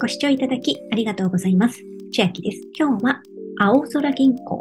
ご視聴いただきありがとうございます。千秋です。今日は、青空銀行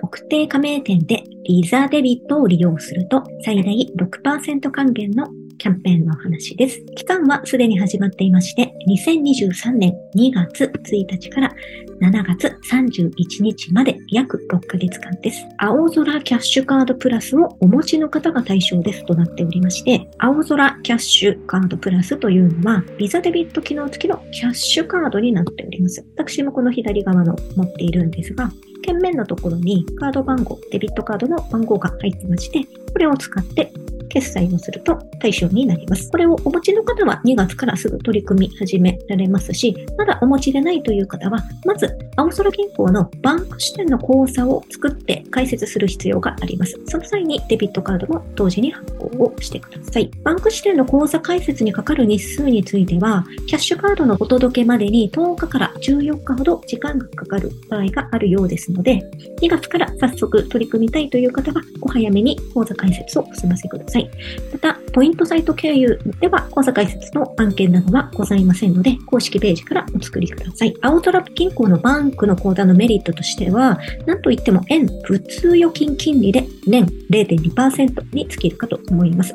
特定加盟店でリザーデビットを利用すると最大6%還元のキャンペーンの話です。期間はすでに始まっていまして、2023年2月1日から7月31日まで約6ヶ月間です。青空キャッシュカードプラスをお持ちの方が対象ですとなっておりまして、青空キャッシュカードプラスというのは、ビザデビット機能付きのキャッシュカードになっております。私もこの左側の持っているんですが、券面のところにカード番号、デビットカードの番号が入ってまして、これを使って決済をすると対象になります。これをお持ちの方は2月からすぐ取り組み始められますし、まだお持ちでないという方は、まず、青空銀行のバンク支店の口座を作って開設する必要があります。その際にデビットカードも同時に発行をしてください。バンク支店の口座開設にかかる日数については、キャッシュカードのお届けまでに10日から14日ほど時間がかかる場合があるようですので、2月から早速取り組みたいという方は、お早めに口座開設をお済ませください。また、ポイントサイト経由では口座開設の案件などはございませんので、公式ページからお作りください。青トラップ銀行のバンクの口座のメリットとしては、なんといっても円普通預金金利で年0.2%に尽きるかと思います。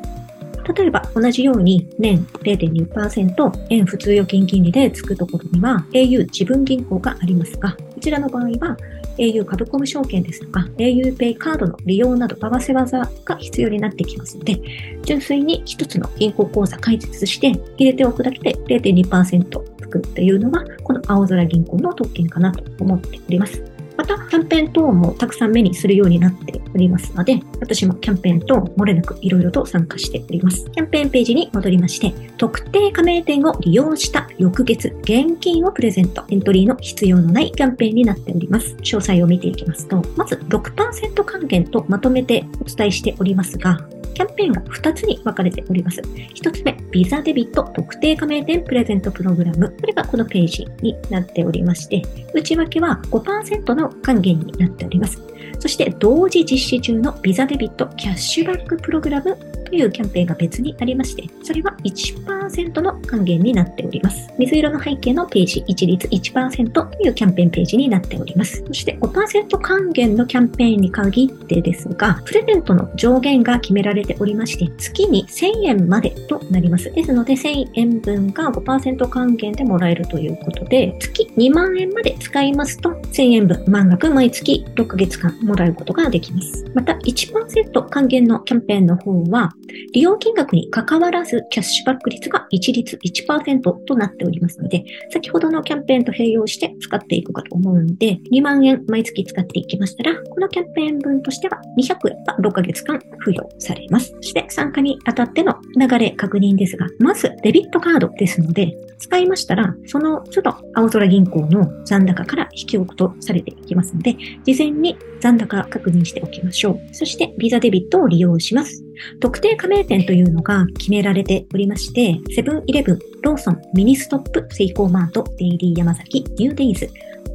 例えば同じように年0.2%円普通預金金利でつくところには au 自分銀行がありますが、こちらの場合は au 株コム証券ですとか auPay カードの利用など合わせ技が必要になってきますので、純粋に一つの銀行口座開設して入れておくだけで0.2%つくというのが、この青空銀行の特権かなと思っております。また、キャンペーン等もたくさん目にするようになっておりますので、私もキャンペーン等漏れなくいろいろと参加しております。キャンペーンページに戻りまして、特定加盟店を利用した翌月、現金をプレゼント、エントリーの必要のないキャンペーンになっております。詳細を見ていきますと、まず6%還元とまとめてお伝えしておりますが、キャンペーンが2つに分かれております。1つ目、ビザデビット特定加盟店プレゼントプログラム。これがこのページになっておりまして、内訳は5%の還元になっております。そして同時実施中のビザデビットキャッシュバックプログラムというキャンペーンが別にありまして、それは1%の還元になっております。水色の背景のページ、一律1%というキャンペーンページになっております。そして5%還元のキャンペーンに限ってですが、プレゼントの上限が決められておりまして、月に1000円までとなります。ですので、1000円分が5%還元でもらえるということで、月2万円まで使いますと、1000円分満額毎月6ヶ月間もらうことができます。また、1%還元のキャンペーンの方は、利用金額に関わらずキャッシュバック率が一律1%となっておりますので、先ほどのキャンペーンと併用して使っていくかと思うので、2万円毎月使っていきましたら、このキャンペーン分としては200円が6ヶ月間付与されます。そして参加にあたっての流れ確認ですが、まずデビットカードですので、使いましたら、その都度青空銀行の残高から引き落とされていきますので、事前に残高確認しておきましょう。そして、ビザデビットを利用します。特定加盟店というのが決められておりまして、セブンイレブン、ローソン、ミニストップ、セイコーマート、デイリーヤマザキ、 NewDays、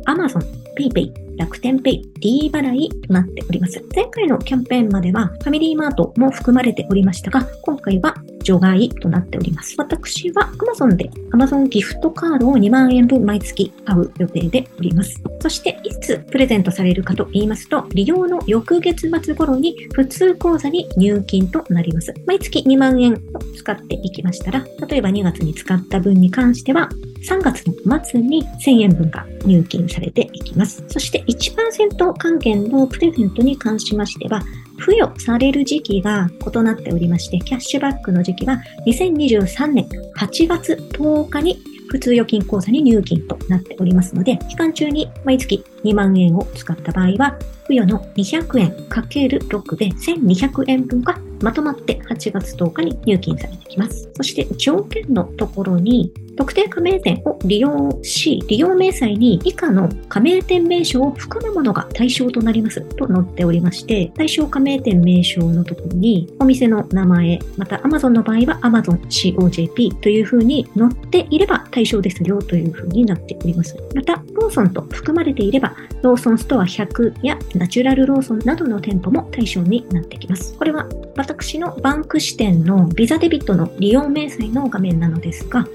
Amazon、 PayPay、楽天ペイ、D 払いとなっております。前回のキャンペーンまではファミリーマートも含まれておりましたが、今回は除外となっております。私は Amazon で Amazon ギフトカードを2万円分毎月買う予定でおります。そしていつプレゼントされるかと言いますと、利用の翌月末頃に普通口座に入金となります。毎月2万円を使っていきましたら、例えば2月に使った分に関しては、3月の末に1000円分が入金されていきます。そして1%還元のプレゼントに関しましては、付与される時期が異なっておりまして、キャッシュバックの時期は2023年8月10日に普通預金口座に入金となっておりますので、期間中に毎月2万円を使った場合は、付与の200円 ×6 で1200円分がまとまって8月10日に入金されてきます。そして条件のところに、特定加盟店を利用し、利用明細に以下の加盟店名称を含むものが対象となりますと載っておりまして、対象加盟店名称のところに、お店の名前、また Amazon の場合は Amazon COJP というふうに載っていれば対象ですよというふうになっております。また、ローソンと含まれていれば、ローソンストア100やナチュラルローソンなどの店舗も対象になってきます。これは私のバンク支店のビザデビットの利用明細の画面なのですが、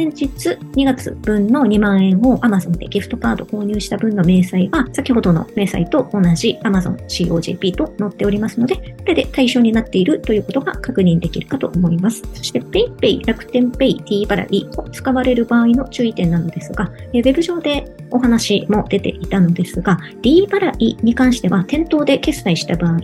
先日2月分の2万円を Amazon でギフトカード購入した分の明細は、先ほどの明細と同じ Amazon COJP と載っておりますので、これで対象になっているということが確認できるかと思います。そして PayPay、楽天 Pay、T 払いを使われる場合の注意点なのですが、ウェブ上でお話も出ていたのですが、D 払いに関しては店頭で決済した場合、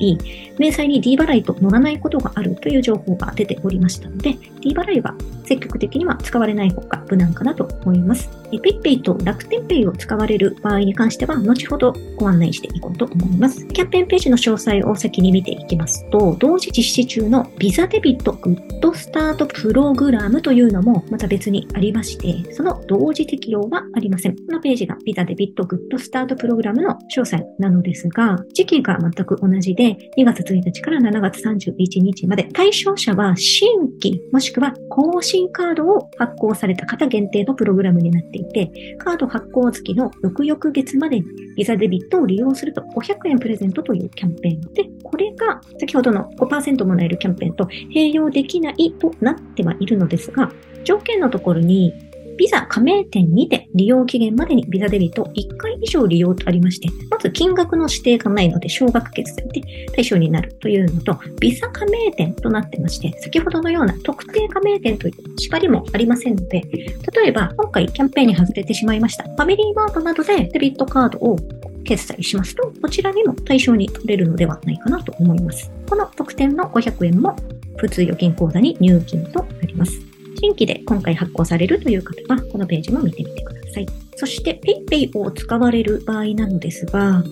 明細に D 払いと載らないことがあるという情報が出ておりましたので、D 払いは積極的には使われない方ッップなんかなと思います。PayPay と楽天 Pay を使われる場合に関しては、後ほどご案内していこうと思います。キャンペーンページの詳細を先に見ていきますと、同時実施中のビザデビットグッドスタートプログラムというのもまた別にありまして、その同時適用はありません。このページがビザデビットグッドスタートプログラムの詳細なのですが、時期が全く同じで、2月1日から7月31日まで、対象者は新規もしくは更新カードを発行された方限定のプログラムになってていて、カード発行月の翌々月までにビザデビットを利用すると500円プレゼントというキャンペーンで、これが先ほどの5%もらえるキャンペーンと併用できないとなってはいるのですが、条件のところにビザ加盟店にて利用期限までにビザデビット1回以上利用とありまして、まず金額の指定がないので、少額決済で対象になるというのと、ビザ加盟店となってまして、先ほどのような特定加盟店という縛りもありませんので、例えば今回キャンペーンに外れてしまいました。ファミリーマートなどでデビットカードを決済しますと、こちらにも対象に取れるのではないかなと思います。この特典の500円も普通預金口座に入金となります。新規で今回発行されるという方は、このページも見てみてください。そして PayPay を使われる場合なのですが、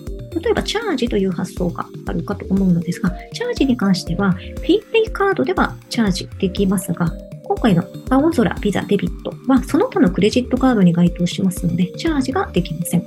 例えばチャージという発想があるかと思うのですが、チャージに関しては PayPay カードではチャージできますが、今回の青空ビザデビットはその他のクレジットカードに該当しますので、チャージができません。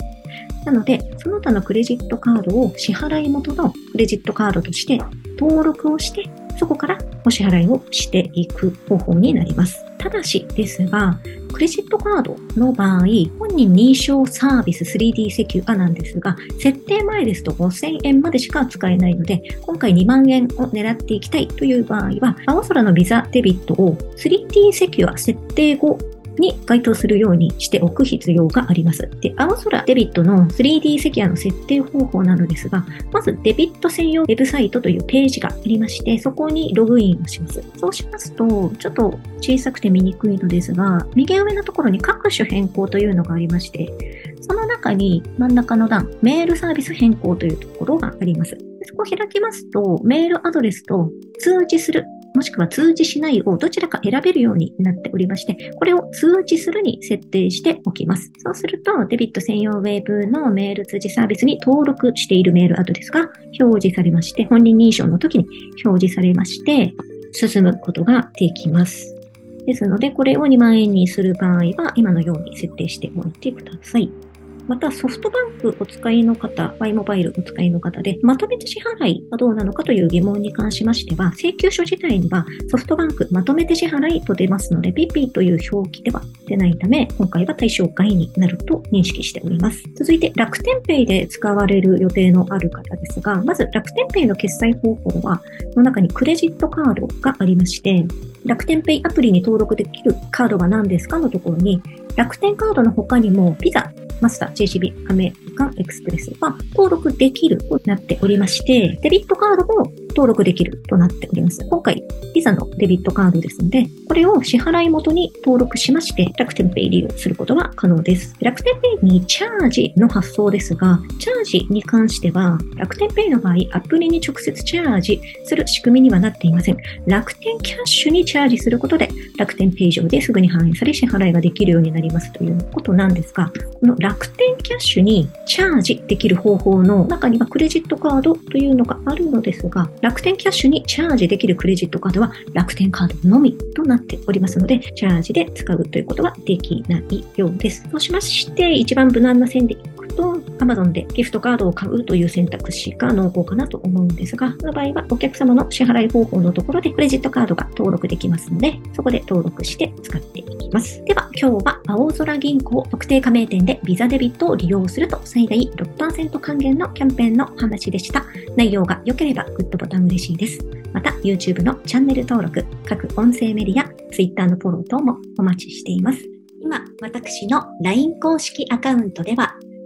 なので、その他のクレジットカードを支払い元のクレジットカードとして登録をして、そこからお支払いをしていく方法になります。ただしですが、クレジットカードの場合、本人認証サービス 3D セキュアなんですが、設定前ですと5000円までしか使えないので、今回2万円を狙っていきたいという場合は、青空のビザデビットを 3D セキュア設定後に該当するようにしておく必要があります。で、青空デビットの 3D セキュアの設定方法なのですが、まずデビット専用ウェブサイトというページがありまして、そこにログインをします。そうしますと、ちょっと小さくて見にくいのですが、右上のところに各種変更というのがありまして、その中に真ん中の段、メールサービス変更というところがあります。そこを開きますと、メールアドレスと通知するもしくは通知しないをどちらか選べるようになっておりまして、これを通知するに設定しておきます。そうすると、デビット専用ウェブのメール通知サービスに登録しているメールアドレスが表示されまして、本人認証の時に表示されまして、進むことができます。ですので、これを2万円にする場合は、今のように設定しておいてください。またソフトバンクお使いの方、Y モバイルお使いの方で、まとめて支払いはどうなのかという疑問に関しましては、請求書自体にはソフトバンクまとめて支払いと出ますので、PP という表記では出ないため、今回は対象外になると認識しております。続いて、楽天ペイで使われる予定のある方ですが、まず楽天ペイの決済方法は、の中にクレジットカードがありまして、楽天ペイアプリに登録できるカードは何ですかのところに、楽天カードの他にも、 Visa、Master、JCB、 American Express が登録できるとなっておりまして、デビットカードも登録できるとなっております。今回、ビザのデビットカードですので、これを支払い元に登録しまして、楽天ペイ利用することが可能です。楽天ペイにチャージの発想ですが、チャージに関しては、楽天ペイの場合、アプリに直接チャージする仕組みにはなっていません。楽天キャッシュにチャージすることで、楽天ペイ上ですぐに反映され支払いができるようになりますということなんですが、この楽天キャッシュにチャージできる方法の中にはクレジットカードというのがあるのですが、楽天キャッシュにチャージできるクレジットカードは楽天カードのみとなっておりますので、チャージで使うということはできないようです。そうしまして、一番無難な線でと、Amazon でギフトカードを買うという選択肢が濃厚かなと思うんですが、その場合はお客様の支払い方法のところでクレジットカードが登録できますので、そこで登録して使っていきます。では、今日は青空銀行特定加盟店でビザデビットを利用すると最大6%還元のキャンペーンの話でした。内容が良ければグッドボタン嬉しいです。また、YouTube のチャンネル登録、各音声メディア、Twitter のフォロー等もお待ちしています。今、私の LINE 公式アカウントでは、